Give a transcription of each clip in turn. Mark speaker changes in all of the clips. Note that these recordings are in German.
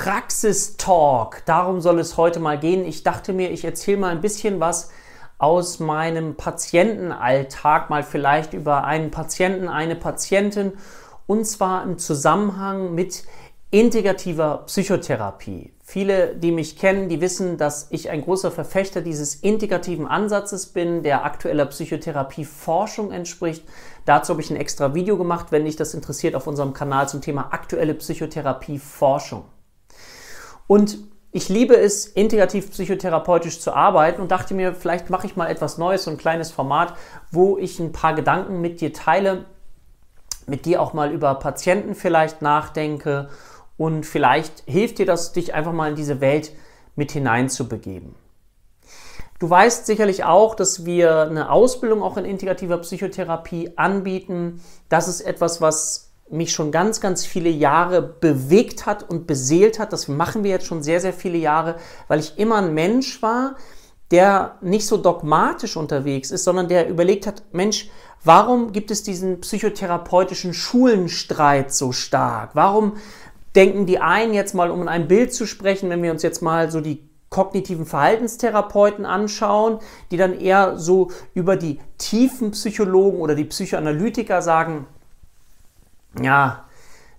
Speaker 1: Praxistalk. Darum soll es heute mal gehen. Ich dachte mir, ich erzähle mal ein bisschen was aus meinem Patientenalltag, mal vielleicht über einen Patienten, eine Patientin und zwar im Zusammenhang mit integrativer Psychotherapie. Viele, die mich kennen, die wissen, dass ich ein großer Verfechter dieses integrativen Ansatzes bin, der aktueller Psychotherapie-Forschung entspricht. Dazu habe ich ein extra Video gemacht, wenn dich das interessiert, auf unserem Kanal zum Thema aktuelle Psychotherapie-Forschung. Und ich liebe es, integrativ psychotherapeutisch zu arbeiten und dachte mir, vielleicht mache ich mal etwas Neues, so ein kleines Format, wo ich ein paar Gedanken mit dir teile, mit dir auch mal über Patienten vielleicht nachdenke und vielleicht hilft dir das, dich einfach mal in diese Welt mit hineinzubegeben. Du weißt sicherlich auch, dass wir eine Ausbildung auch in integrativer Psychotherapie anbieten. Das ist etwas, was mich schon ganz, ganz viele Jahre bewegt hat und beseelt hat. Das machen wir jetzt schon sehr, sehr viele Jahre, weil ich immer ein Mensch war, der nicht so dogmatisch unterwegs ist, sondern der überlegt hat, Mensch, warum gibt es diesen psychotherapeutischen Schulenstreit so stark? Warum denken die einen jetzt mal, um in einem Bild zu sprechen, wenn wir uns jetzt mal so die kognitiven Verhaltenstherapeuten anschauen, die dann eher so über die tiefen Psychologen oder die Psychoanalytiker sagen, ja,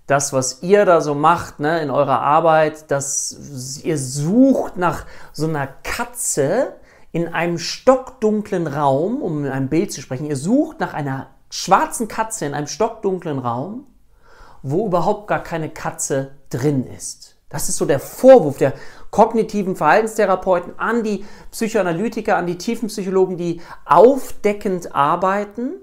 Speaker 1: das, was ihr da so macht ne, in eurer Arbeit, dass ihr sucht nach so einer Katze in einem stockdunklen Raum, um in einem Bild zu sprechen, ihr sucht nach einer schwarzen Katze in einem stockdunklen Raum, wo überhaupt gar keine Katze drin ist. Das ist so der Vorwurf der kognitiven Verhaltenstherapeuten an die Psychoanalytiker, an die Tiefenpsychologen, die aufdeckend arbeiten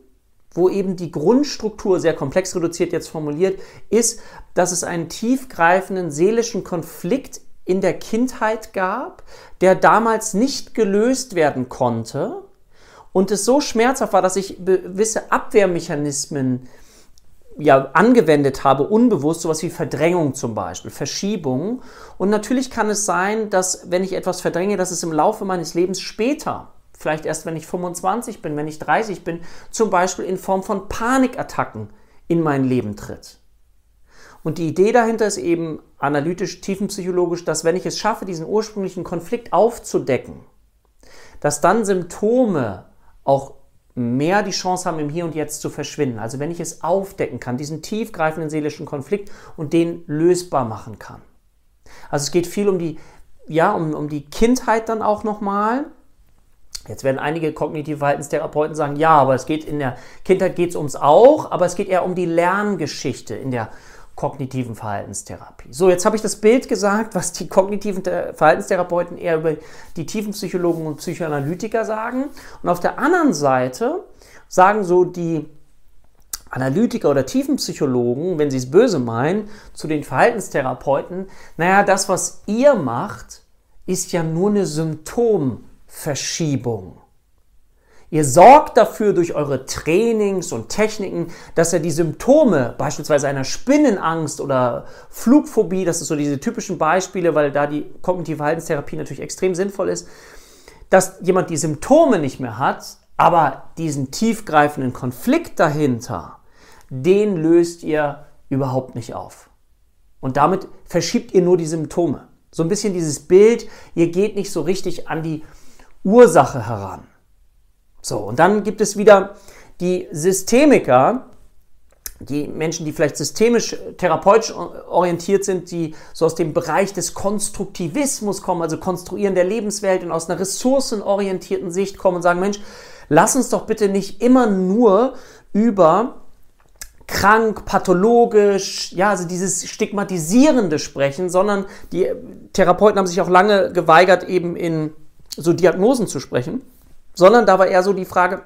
Speaker 1: wo eben die Grundstruktur sehr komplex reduziert jetzt formuliert ist, dass es einen tiefgreifenden seelischen Konflikt in der Kindheit gab, der damals nicht gelöst werden konnte und es so schmerzhaft war, dass ich gewisse Abwehrmechanismen ja, angewendet habe, unbewusst, sowas wie Verdrängung zum Beispiel, Verschiebung. Und natürlich kann es sein, dass wenn ich etwas verdränge, dass es im Laufe meines Lebens später vielleicht erst wenn ich 25 bin, wenn ich 30 bin, zum Beispiel in Form von Panikattacken in mein Leben tritt. Und die Idee dahinter ist eben analytisch, tiefenpsychologisch, dass wenn ich es schaffe, diesen ursprünglichen Konflikt aufzudecken, dass dann Symptome auch mehr die Chance haben, im Hier und Jetzt zu verschwinden. Also wenn ich es aufdecken kann, diesen tiefgreifenden seelischen Konflikt und den lösbar machen kann. Also es geht viel um die, ja, um, um die Kindheit dann auch nochmal, Jetzt werden einige kognitive Verhaltenstherapeuten sagen, ja, aber es geht in der Kindheit geht es ums auch, aber es geht eher um die Lerngeschichte in der kognitiven Verhaltenstherapie. So, jetzt habe ich das Bild gesagt, was die kognitiven Verhaltenstherapeuten eher über die Tiefenpsychologen und Psychoanalytiker sagen. Und auf der anderen Seite sagen so die Analytiker oder Tiefenpsychologen, wenn sie es böse meinen, zu den Verhaltenstherapeuten, naja, das, was ihr macht, ist ja nur eine Symptom- Verschiebung. Ihr sorgt dafür durch eure Trainings und Techniken, dass er die Symptome, beispielsweise einer Spinnenangst oder Flugphobie, das ist so diese typischen Beispiele, weil da die kognitive Verhaltenstherapie natürlich extrem sinnvoll ist, dass jemand die Symptome nicht mehr hat, aber diesen tiefgreifenden Konflikt dahinter, den löst ihr überhaupt nicht auf. Und damit verschiebt ihr nur die Symptome. So ein bisschen dieses Bild, ihr geht nicht so richtig an die Ursache heran. So, und dann gibt es wieder die Systemiker, die Menschen, die vielleicht systemisch therapeutisch orientiert sind, die so aus dem Bereich des Konstruktivismus kommen, also Konstruieren der Lebenswelt und aus einer ressourcenorientierten Sicht kommen und sagen, Mensch, lass uns doch bitte nicht immer nur über krank, pathologisch, ja, also dieses stigmatisierende sprechen, sondern die Therapeuten haben sich auch lange geweigert, eben in so Diagnosen zu sprechen, sondern da war eher so die Frage,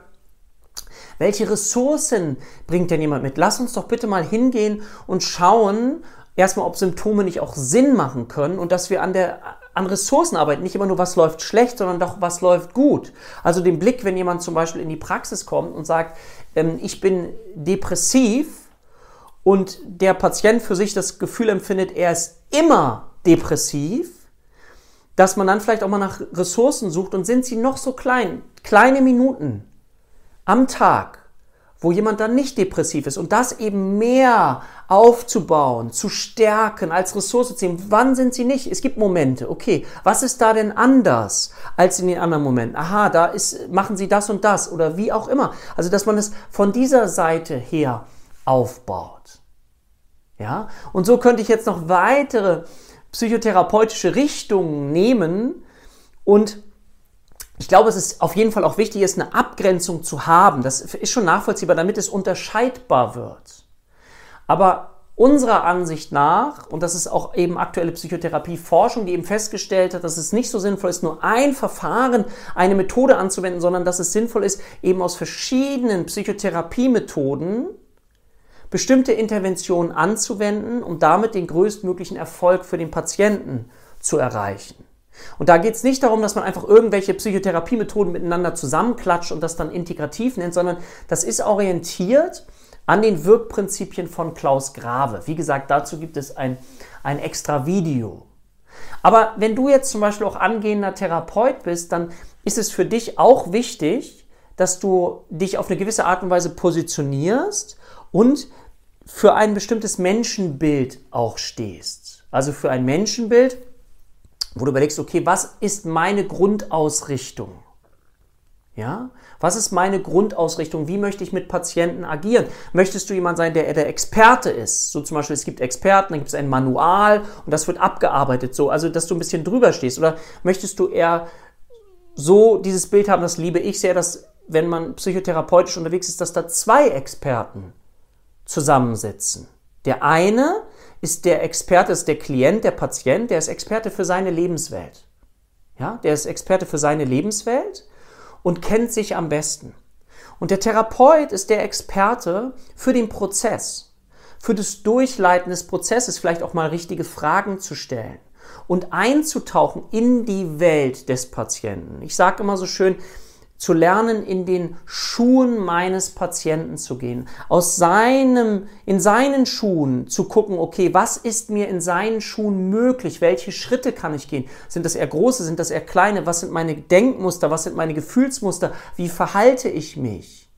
Speaker 1: welche Ressourcen bringt denn jemand mit? Lass uns doch bitte mal hingehen und schauen, erstmal, ob Symptome nicht auch Sinn machen können und dass wir an der an Ressourcen arbeiten, nicht immer nur, was läuft schlecht, sondern doch, was läuft gut. Also den Blick, wenn jemand zum Beispiel in die Praxis kommt und sagt, ähm, ich bin depressiv und der Patient für sich das Gefühl empfindet, er ist immer depressiv, dass man dann vielleicht auch mal nach Ressourcen sucht und sind sie noch so klein, kleine Minuten am Tag, wo jemand dann nicht depressiv ist und das eben mehr aufzubauen, zu stärken, als Ressource zu sehen. Wann sind sie nicht? Es gibt Momente. Okay, was ist da denn anders als in den anderen Momenten? Aha, da ist, machen sie das und das oder wie auch immer. Also, dass man es von dieser Seite her aufbaut. Ja? Und so könnte ich jetzt noch weitere psychotherapeutische Richtungen nehmen und ich glaube, es ist auf jeden Fall auch wichtig, ist eine Abgrenzung zu haben. Das ist schon nachvollziehbar, damit es unterscheidbar wird. Aber unserer Ansicht nach, und das ist auch eben aktuelle Psychotherapieforschung, die eben festgestellt hat, dass es nicht so sinnvoll ist, nur ein Verfahren, eine Methode anzuwenden, sondern dass es sinnvoll ist, eben aus verschiedenen Psychotherapiemethoden bestimmte Interventionen anzuwenden, um damit den größtmöglichen Erfolg für den Patienten zu erreichen. Und da geht es nicht darum, dass man einfach irgendwelche Psychotherapiemethoden miteinander zusammenklatscht und das dann integrativ nennt, sondern das ist orientiert an den Wirkprinzipien von Klaus Grave. Wie gesagt, dazu gibt es ein, ein extra Video. Aber wenn du jetzt zum Beispiel auch angehender Therapeut bist, dann ist es für dich auch wichtig, dass du dich auf eine gewisse Art und Weise positionierst und für ein bestimmtes Menschenbild auch stehst. Also für ein Menschenbild, wo du überlegst, okay, was ist meine Grundausrichtung? Ja? Was ist meine Grundausrichtung? Wie möchte ich mit Patienten agieren? Möchtest du jemand sein, der der Experte ist? So zum Beispiel, es gibt Experten, dann gibt es ein Manual und das wird abgearbeitet, so, also dass du ein bisschen drüber stehst. Oder möchtest du eher so dieses Bild haben, das liebe ich sehr, dass wenn man psychotherapeutisch unterwegs ist, dass da zwei Experten zusammensitzen. Der eine ist der Experte, ist der Klient, der Patient, der ist Experte für seine Lebenswelt. Ja, der ist Experte für seine Lebenswelt und kennt sich am besten. Und der Therapeut ist der Experte für den Prozess, für das Durchleiten des Prozesses, vielleicht auch mal richtige Fragen zu stellen und einzutauchen in die Welt des Patienten. Ich sage immer so schön, zu lernen, in den Schuhen meines Patienten zu gehen, aus seinem, in seinen Schuhen zu gucken, okay, was ist mir in seinen Schuhen möglich? Welche Schritte kann ich gehen? Sind das eher große? Sind das eher kleine? Was sind meine Denkmuster? Was sind meine Gefühlsmuster? Wie verhalte ich mich?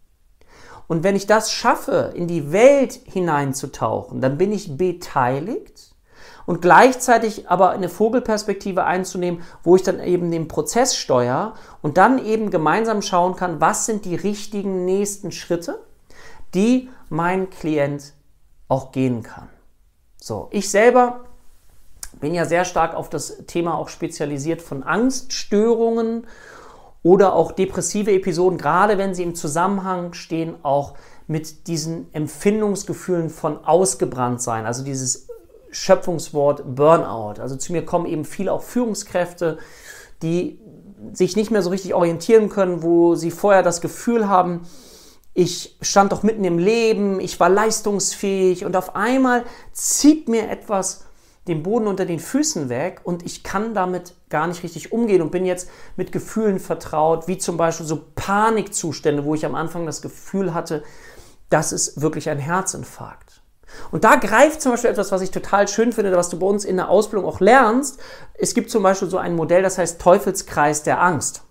Speaker 1: Und wenn ich das schaffe, in die Welt hineinzutauchen, dann bin ich beteiligt und gleichzeitig aber eine Vogelperspektive einzunehmen, wo ich dann eben den Prozess steuere und dann eben gemeinsam schauen kann, was sind die richtigen nächsten Schritte, die mein Klient auch gehen kann. So, ich selber bin ja sehr stark auf das Thema auch spezialisiert von Angststörungen oder auch depressive Episoden, gerade wenn sie im Zusammenhang stehen, auch mit diesen Empfindungsgefühlen von ausgebrannt sein, also dieses Schöpfungswort Burnout. Also zu mir kommen eben viele auch Führungskräfte, die sich nicht mehr so richtig orientieren können, wo sie vorher das Gefühl haben, ich stand doch mitten im Leben, ich war leistungsfähig und auf einmal zieht mir etwas den Boden unter den Füßen weg und ich kann damit gar nicht richtig umgehen und bin jetzt mit Gefühlen vertraut, wie zum Beispiel so Panikzustände, wo ich am Anfang das Gefühl hatte, das ist wirklich ein Herzinfarkt. Und da greift zum Beispiel etwas, was ich total schön finde, was du bei uns in der Ausbildung auch lernst. Es gibt zum Beispiel so ein Modell, das heißt Teufelskreis der Angst.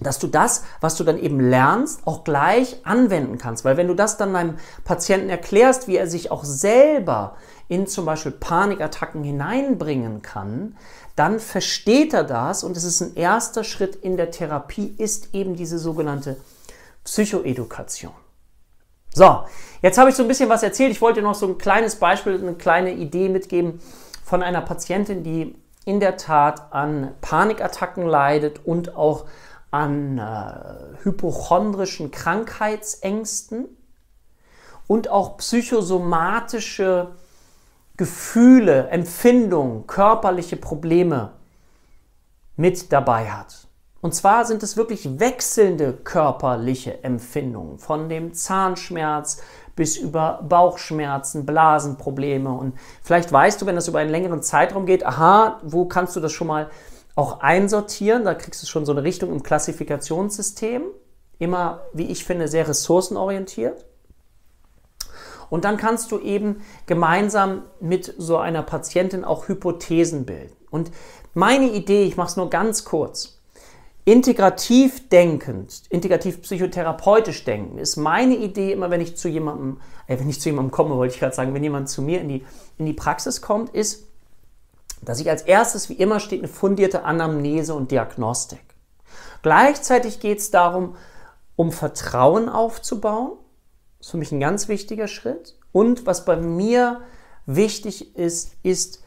Speaker 1: Dass du das, was du dann eben lernst, auch gleich anwenden kannst. Weil wenn du das dann deinem Patienten erklärst, wie er sich auch selber in zum Beispiel Panikattacken hineinbringen kann, dann versteht er das und es ist ein erster Schritt in der Therapie, ist eben diese sogenannte Psychoedukation. So, jetzt habe ich so ein bisschen was erzählt. Ich wollte noch so ein kleines Beispiel, eine kleine Idee mitgeben von einer Patientin, die in der Tat an Panikattacken leidet und auch an äh, hypochondrischen Krankheitsängsten und auch psychosomatische Gefühle, Empfindungen, körperliche Probleme mit dabei hat. Und zwar sind es wirklich wechselnde körperliche Empfindungen, von dem Zahnschmerz bis über Bauchschmerzen, Blasenprobleme. Und vielleicht weißt du, wenn das über einen längeren Zeitraum geht, aha, wo kannst du das schon mal auch einsortieren? Da kriegst du schon so eine Richtung im Klassifikationssystem. Immer, wie ich finde, sehr ressourcenorientiert. Und dann kannst du eben gemeinsam mit so einer Patientin auch Hypothesen bilden. Und meine Idee, ich mache es nur ganz kurz, integrativ denkend, integrativ psychotherapeutisch denken, ist meine Idee immer, wenn ich zu jemandem, äh, wenn ich zu jemandem komme, wollte ich gerade sagen, wenn jemand zu mir in die, in die Praxis kommt, ist, dass ich als erstes, wie immer steht, eine fundierte Anamnese und Diagnostik. Gleichzeitig geht es darum, um Vertrauen aufzubauen. Das ist für mich ein ganz wichtiger Schritt. Und was bei mir wichtig ist, ist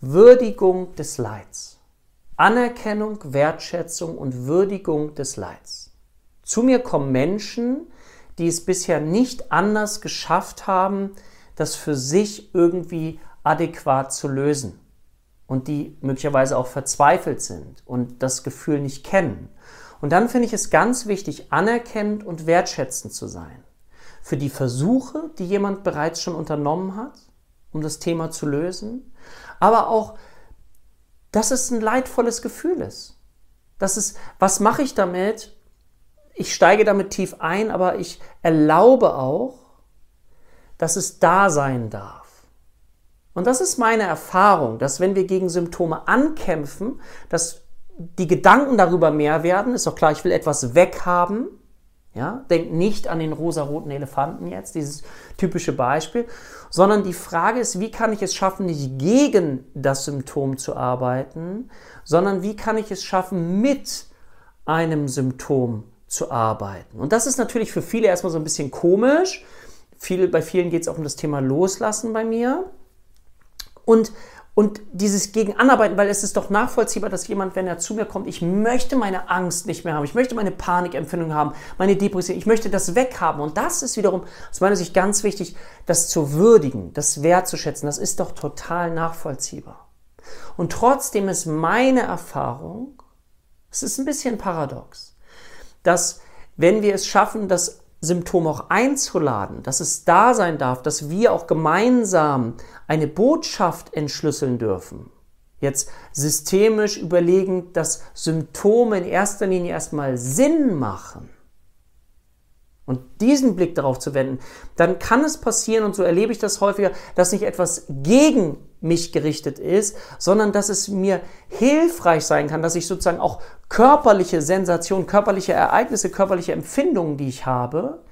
Speaker 1: Würdigung des Leids. Anerkennung, Wertschätzung und Würdigung des Leids. Zu mir kommen Menschen, die es bisher nicht anders geschafft haben, das für sich irgendwie adäquat zu lösen und die möglicherweise auch verzweifelt sind und das Gefühl nicht kennen. Und dann finde ich es ganz wichtig, anerkennend und wertschätzend zu sein für die Versuche, die jemand bereits schon unternommen hat, um das Thema zu lösen, aber auch dass es ein leidvolles Gefühl ist. Das ist, was mache ich damit? Ich steige damit tief ein, aber ich erlaube auch, dass es da sein darf. Und das ist meine Erfahrung, dass wenn wir gegen Symptome ankämpfen, dass die Gedanken darüber mehr werden, ist doch klar, ich will etwas weghaben, ja, denkt nicht an den rosaroten Elefanten jetzt, dieses typische Beispiel, sondern die Frage ist, wie kann ich es schaffen, nicht gegen das Symptom zu arbeiten, sondern wie kann ich es schaffen, mit einem Symptom zu arbeiten. Und das ist natürlich für viele erstmal so ein bisschen komisch. Viele, bei vielen geht es auch um das Thema Loslassen bei mir. Und und dieses Gegenanarbeiten, weil es ist doch nachvollziehbar, dass jemand, wenn er zu mir kommt, ich möchte meine Angst nicht mehr haben, ich möchte meine Panikempfindung haben, meine Depression, ich möchte das weghaben. Und das ist wiederum aus meiner Sicht ganz wichtig, das zu würdigen, das wertzuschätzen. Das ist doch total nachvollziehbar. Und trotzdem ist meine Erfahrung, es ist ein bisschen paradox, dass wenn wir es schaffen, das Symptom auch einzuladen, dass es da sein darf, dass wir auch gemeinsam eine Botschaft entschlüsseln dürfen. Jetzt systemisch überlegen, dass Symptome in erster Linie erstmal Sinn machen und diesen Blick darauf zu wenden, dann kann es passieren, und so erlebe ich das häufiger, dass nicht etwas gegen mich gerichtet ist, sondern dass es mir hilfreich sein kann, dass ich sozusagen auch körperliche Sensationen, körperliche Ereignisse, körperliche Empfindungen, die ich habe,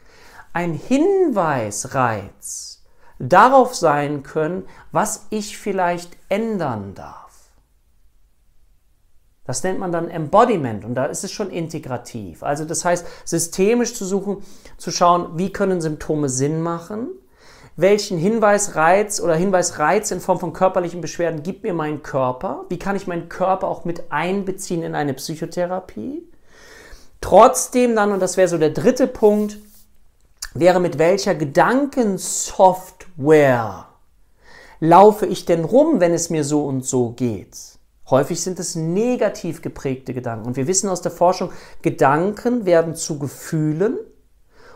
Speaker 1: ein Hinweisreiz darauf sein können, was ich vielleicht ändern darf. Das nennt man dann Embodiment und da ist es schon integrativ. Also das heißt, systemisch zu suchen, zu schauen, wie können Symptome Sinn machen, welchen Hinweisreiz oder Hinweisreiz in Form von körperlichen Beschwerden gibt mir mein Körper, wie kann ich meinen Körper auch mit einbeziehen in eine Psychotherapie. Trotzdem dann, und das wäre so der dritte Punkt, wäre mit welcher Gedankensoftware laufe ich denn rum, wenn es mir so und so geht. Häufig sind es negativ geprägte Gedanken. Und wir wissen aus der Forschung, Gedanken werden zu Gefühlen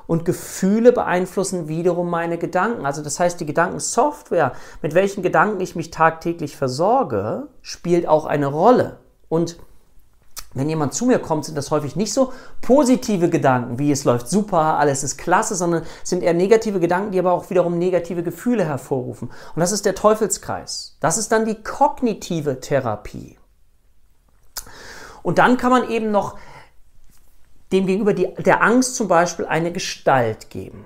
Speaker 1: und Gefühle beeinflussen wiederum meine Gedanken. Also das heißt, die Gedankensoftware, mit welchen Gedanken ich mich tagtäglich versorge, spielt auch eine Rolle. Und wenn jemand zu mir kommt, sind das häufig nicht so positive Gedanken, wie es läuft super, alles ist klasse, sondern sind eher negative Gedanken, die aber auch wiederum negative Gefühle hervorrufen. Und das ist der Teufelskreis. Das ist dann die kognitive Therapie. Und dann kann man eben noch dem gegenüber die, der Angst zum Beispiel eine Gestalt geben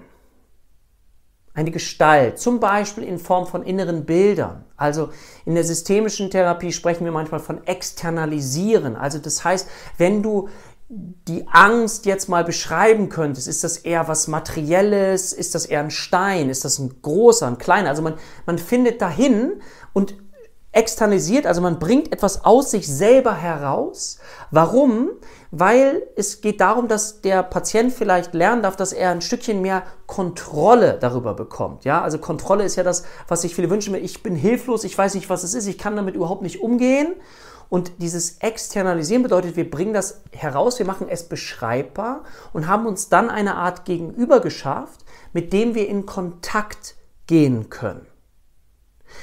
Speaker 1: eine Gestalt, zum Beispiel in Form von inneren Bildern. Also in der systemischen Therapie sprechen wir manchmal von externalisieren. Also das heißt, wenn du die Angst jetzt mal beschreiben könntest, ist das eher was Materielles, ist das eher ein Stein, ist das ein großer, ein kleiner? Also man, man findet dahin und externalisiert, also man bringt etwas aus sich selber heraus. Warum? Weil es geht darum, dass der Patient vielleicht lernen darf, dass er ein Stückchen mehr Kontrolle darüber bekommt. Ja, also Kontrolle ist ja das, was sich viele wünschen. Ich bin hilflos, ich weiß nicht, was es ist, ich kann damit überhaupt nicht umgehen. Und dieses Externalisieren bedeutet, wir bringen das heraus, wir machen es beschreibbar und haben uns dann eine Art Gegenüber geschafft, mit dem wir in Kontakt gehen können.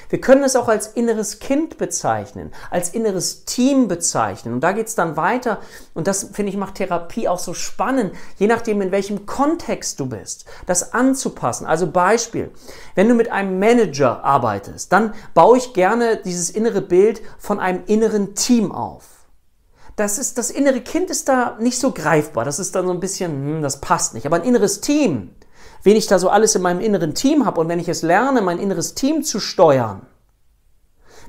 Speaker 1: Wir können es auch als inneres Kind bezeichnen, als inneres Team bezeichnen. Und da geht es dann weiter. Und das, finde ich, macht Therapie auch so spannend, je nachdem, in welchem Kontext du bist, das anzupassen. Also Beispiel, wenn du mit einem Manager arbeitest, dann baue ich gerne dieses innere Bild von einem inneren Team auf. das ist, das innere Kind ist da nicht so greifbar. Das ist dann so ein bisschen, hm, das passt nicht. Aber ein inneres Team, wen ich da so alles in meinem inneren Team habe und wenn ich es lerne, mein inneres Team zu steuern,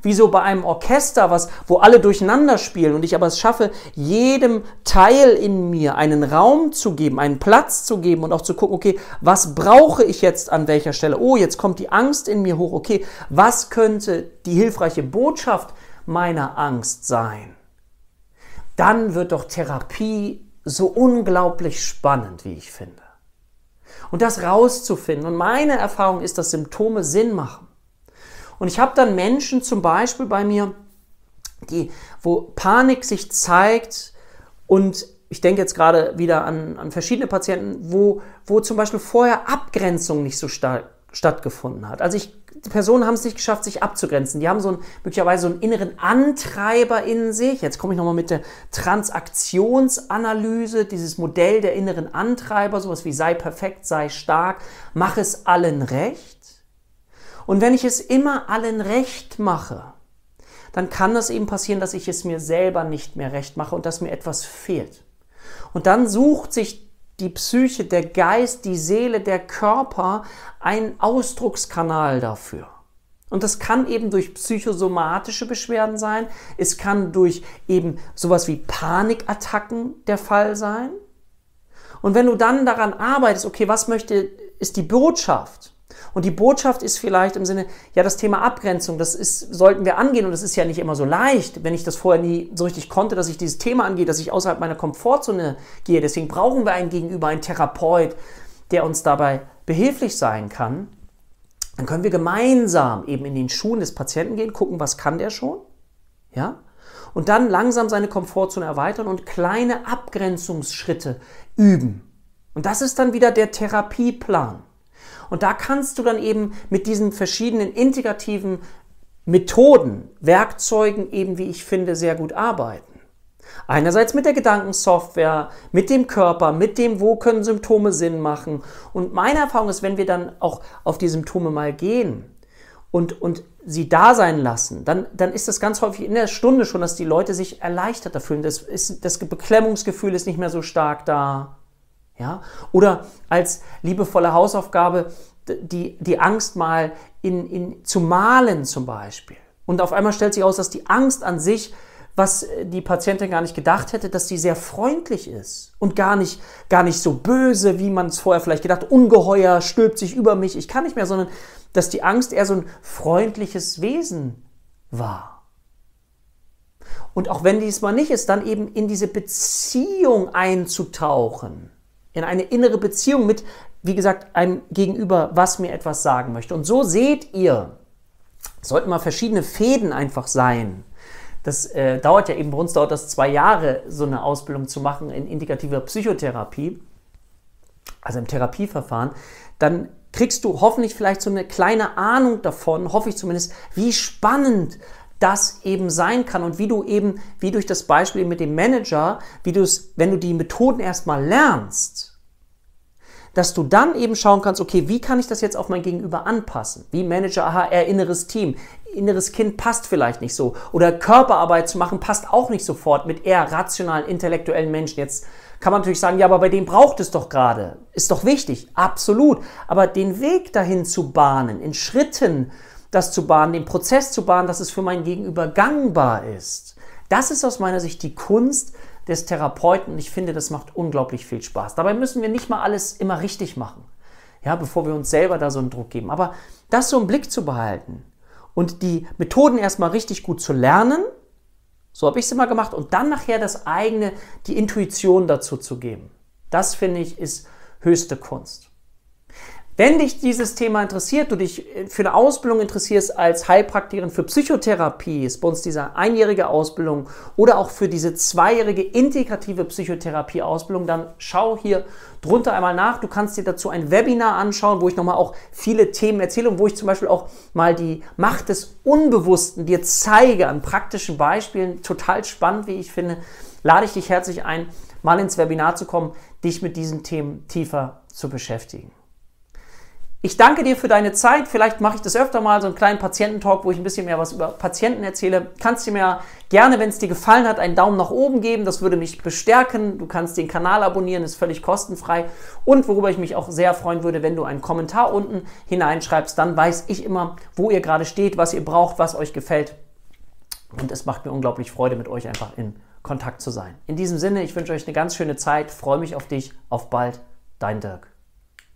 Speaker 1: wie so bei einem Orchester, was, wo alle durcheinander spielen und ich aber es schaffe, jedem Teil in mir einen Raum zu geben, einen Platz zu geben und auch zu gucken, okay, was brauche ich jetzt an welcher Stelle? Oh, jetzt kommt die Angst in mir hoch. Okay, was könnte die hilfreiche Botschaft meiner Angst sein? Dann wird doch Therapie so unglaublich spannend, wie ich finde. Und das rauszufinden. Und meine Erfahrung ist, dass Symptome Sinn machen. Und ich habe dann Menschen zum Beispiel bei mir, die, wo Panik sich zeigt und ich denke jetzt gerade wieder an, an verschiedene Patienten, wo, wo zum Beispiel vorher Abgrenzung nicht so stark stattgefunden hat. Also ich, Personen haben es nicht geschafft, sich abzugrenzen. Die haben so einen, möglicherweise so einen inneren Antreiber in sich. Jetzt komme ich nochmal mit der Transaktionsanalyse, dieses Modell der inneren Antreiber, sowas wie sei perfekt, sei stark, mach es allen recht. Und wenn ich es immer allen recht mache, dann kann das eben passieren, dass ich es mir selber nicht mehr recht mache und dass mir etwas fehlt. Und dann sucht sich die Psyche, der Geist, die Seele, der Körper einen Ausdruckskanal dafür. Und das kann eben durch psychosomatische Beschwerden sein. Es kann durch eben sowas wie Panikattacken der Fall sein. Und wenn du dann daran arbeitest, okay, was möchte, ist die Botschaft? Und die Botschaft ist vielleicht im Sinne, ja, das Thema Abgrenzung, das ist, sollten wir angehen und das ist ja nicht immer so leicht, wenn ich das vorher nie so richtig konnte, dass ich dieses Thema angehe, dass ich außerhalb meiner Komfortzone gehe. Deswegen brauchen wir einen Gegenüber, einen Therapeut, der uns dabei behilflich sein kann. Dann können wir gemeinsam eben in den Schuhen des Patienten gehen, gucken, was kann der schon, ja, und dann langsam seine Komfortzone erweitern und kleine Abgrenzungsschritte üben. Und das ist dann wieder der Therapieplan. Und da kannst du dann eben mit diesen verschiedenen integrativen Methoden, Werkzeugen eben, wie ich finde, sehr gut arbeiten. Einerseits mit der Gedankensoftware, mit dem Körper, mit dem, wo können Symptome Sinn machen. Und meine Erfahrung ist, wenn wir dann auch auf die Symptome mal gehen und, und sie da sein lassen, dann, dann ist das ganz häufig in der Stunde schon, dass die Leute sich erleichterter fühlen. Das, ist, das Beklemmungsgefühl ist nicht mehr so stark da. Ja? Oder als liebevolle Hausaufgabe die, die Angst mal in, in, zu malen zum Beispiel. Und auf einmal stellt sich aus, dass die Angst an sich, was die Patientin gar nicht gedacht hätte, dass die sehr freundlich ist und gar nicht, gar nicht so böse, wie man es vorher vielleicht gedacht, ungeheuer stülpt sich über mich, ich kann nicht mehr, sondern dass die Angst eher so ein freundliches Wesen war. Und auch wenn dies mal nicht ist, dann eben in diese Beziehung einzutauchen in eine innere Beziehung mit, wie gesagt, einem Gegenüber, was mir etwas sagen möchte. Und so seht ihr, sollten mal verschiedene Fäden einfach sein. Das äh, dauert ja eben, bei uns dauert das zwei Jahre, so eine Ausbildung zu machen in indikativer Psychotherapie, also im Therapieverfahren. Dann kriegst du hoffentlich vielleicht so eine kleine Ahnung davon, hoffe ich zumindest, wie spannend das eben sein kann und wie du eben, wie durch das Beispiel mit dem Manager, wie du es, wenn du die Methoden erstmal lernst, dass du dann eben schauen kannst, okay, wie kann ich das jetzt auf mein Gegenüber anpassen? Wie Manager, aha, er inneres Team, inneres Kind passt vielleicht nicht so. Oder Körperarbeit zu machen passt auch nicht sofort mit eher rationalen, intellektuellen Menschen. Jetzt kann man natürlich sagen, ja, aber bei dem braucht es doch gerade. Ist doch wichtig, absolut. Aber den Weg dahin zu bahnen, in Schritten das zu bahnen, den Prozess zu bahnen, dass es für mein Gegenüber gangbar ist. Das ist aus meiner Sicht die Kunst des Therapeuten und ich finde, das macht unglaublich viel Spaß. Dabei müssen wir nicht mal alles immer richtig machen, ja, bevor wir uns selber da so einen Druck geben. Aber das so im Blick zu behalten und die Methoden erstmal richtig gut zu lernen, so habe ich es immer gemacht, und dann nachher das eigene, die Intuition dazu zu geben. Das finde ich ist höchste Kunst. Wenn dich dieses Thema interessiert, du dich für eine Ausbildung interessierst als Heilpraktikerin für Psychotherapie, ist bei uns diese einjährige Ausbildung oder auch für diese zweijährige integrative Psychotherapie-Ausbildung, dann schau hier drunter einmal nach. Du kannst dir dazu ein Webinar anschauen, wo ich nochmal auch viele Themen erzähle und wo ich zum Beispiel auch mal die Macht des Unbewussten dir zeige an praktischen Beispielen. Total spannend, wie ich finde. Lade ich dich herzlich ein, mal ins Webinar zu kommen, dich mit diesen Themen tiefer zu beschäftigen. Ich danke dir für deine Zeit. Vielleicht mache ich das öfter mal, so einen kleinen Patiententalk, wo ich ein bisschen mehr was über Patienten erzähle. Kannst du mir gerne, wenn es dir gefallen hat, einen Daumen nach oben geben. Das würde mich bestärken. Du kannst den Kanal abonnieren, ist völlig kostenfrei. Und worüber ich mich auch sehr freuen würde, wenn du einen Kommentar unten hineinschreibst, dann weiß ich immer, wo ihr gerade steht, was ihr braucht, was euch gefällt. Und es macht mir unglaublich Freude, mit euch einfach in Kontakt zu sein. In diesem Sinne, ich wünsche euch eine ganz schöne Zeit, freue mich auf dich, auf bald, dein Dirk.